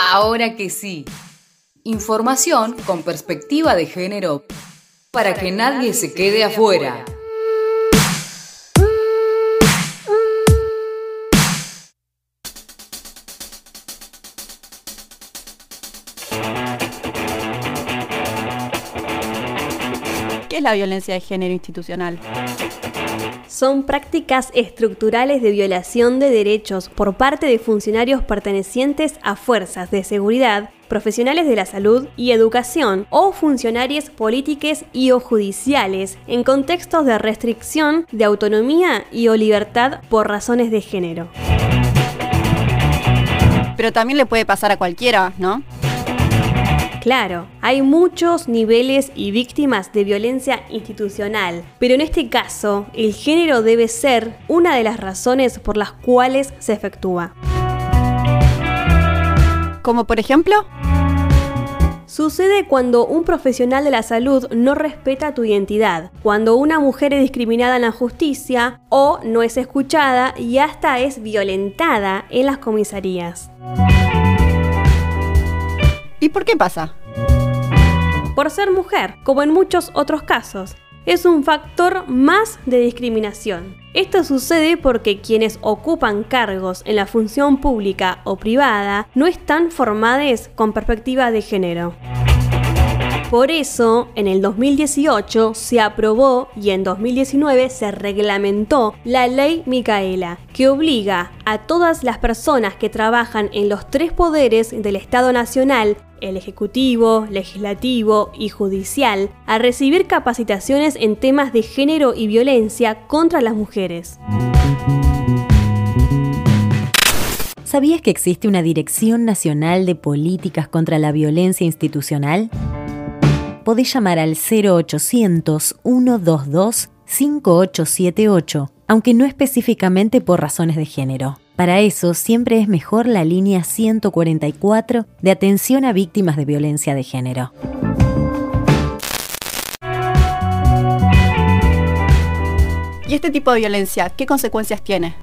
Ahora que sí. Información con perspectiva de género para que nadie se quede afuera. ¿Qué es la violencia de género institucional? Son prácticas estructurales de violación de derechos por parte de funcionarios pertenecientes a fuerzas de seguridad, profesionales de la salud y educación o funcionarios políticos y o judiciales en contextos de restricción de autonomía y o libertad por razones de género. Pero también le puede pasar a cualquiera, ¿no? Claro, hay muchos niveles y víctimas de violencia institucional, pero en este caso el género debe ser una de las razones por las cuales se efectúa. Como por ejemplo, Sucede cuando un profesional de la salud no respeta tu identidad, cuando una mujer es discriminada en la justicia o no es escuchada y hasta es violentada en las comisarías. ¿y por qué pasa? Por ser mujer, como en muchos otros casos, es un factor más de discriminación. Esto sucede porque quienes ocupan cargos en la función pública o privada no están formados con perspectiva de género. Por eso, en el 2018 se aprobó y en 2019 se reglamentó la ley Micaela, que obliga a todas las personas que trabajan en los tres poderes del Estado Nacional, el Ejecutivo, Legislativo y Judicial, a recibir capacitaciones en temas de género y violencia contra las mujeres. ¿Sabías que existe una Dirección Nacional de Políticas contra la Violencia Institucional? Podés llamar al 0800-122-5878, aunque no específicamente por razones de género. Para eso siempre es mejor la línea 144 de atención a víctimas de violencia de género. ¿Y este tipo de violencia qué consecuencias tiene?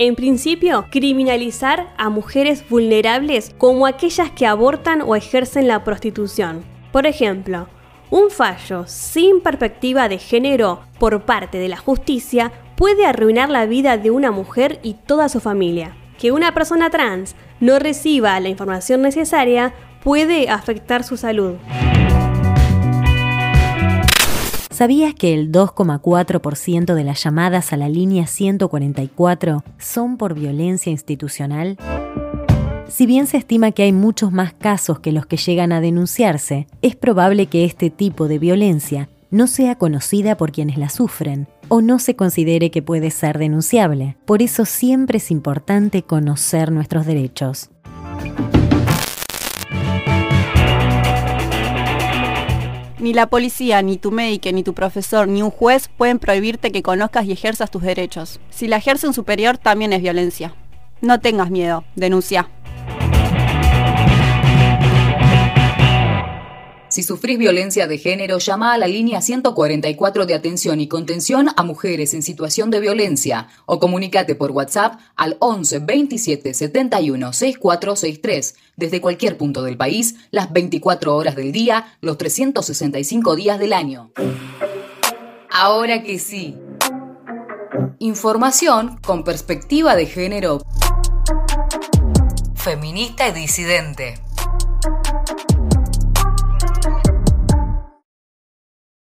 En principio, criminalizar a mujeres vulnerables como aquellas que abortan o ejercen la prostitución. Por ejemplo, un fallo sin perspectiva de género por parte de la justicia puede arruinar la vida de una mujer y toda su familia. Que una persona trans no reciba la información necesaria puede afectar su salud. ¿Sabías que el 2,4% de las llamadas a la línea 144 son por violencia institucional? Si bien se estima que hay muchos más casos que los que llegan a denunciarse, es probable que este tipo de violencia no sea conocida por quienes la sufren o no se considere que puede ser denunciable. Por eso siempre es importante conocer nuestros derechos. Ni la policía, ni tu médico, ni tu profesor, ni un juez pueden prohibirte que conozcas y ejerzas tus derechos. Si la ejerce un superior, también es violencia. No tengas miedo, denuncia. Si sufrís violencia de género, llama a la línea 144 de atención y contención a mujeres en situación de violencia o comunícate por WhatsApp al 11 27 71 6463 desde cualquier punto del país, las 24 horas del día, los 365 días del año. Ahora que sí. Información con perspectiva de género feminista y disidente.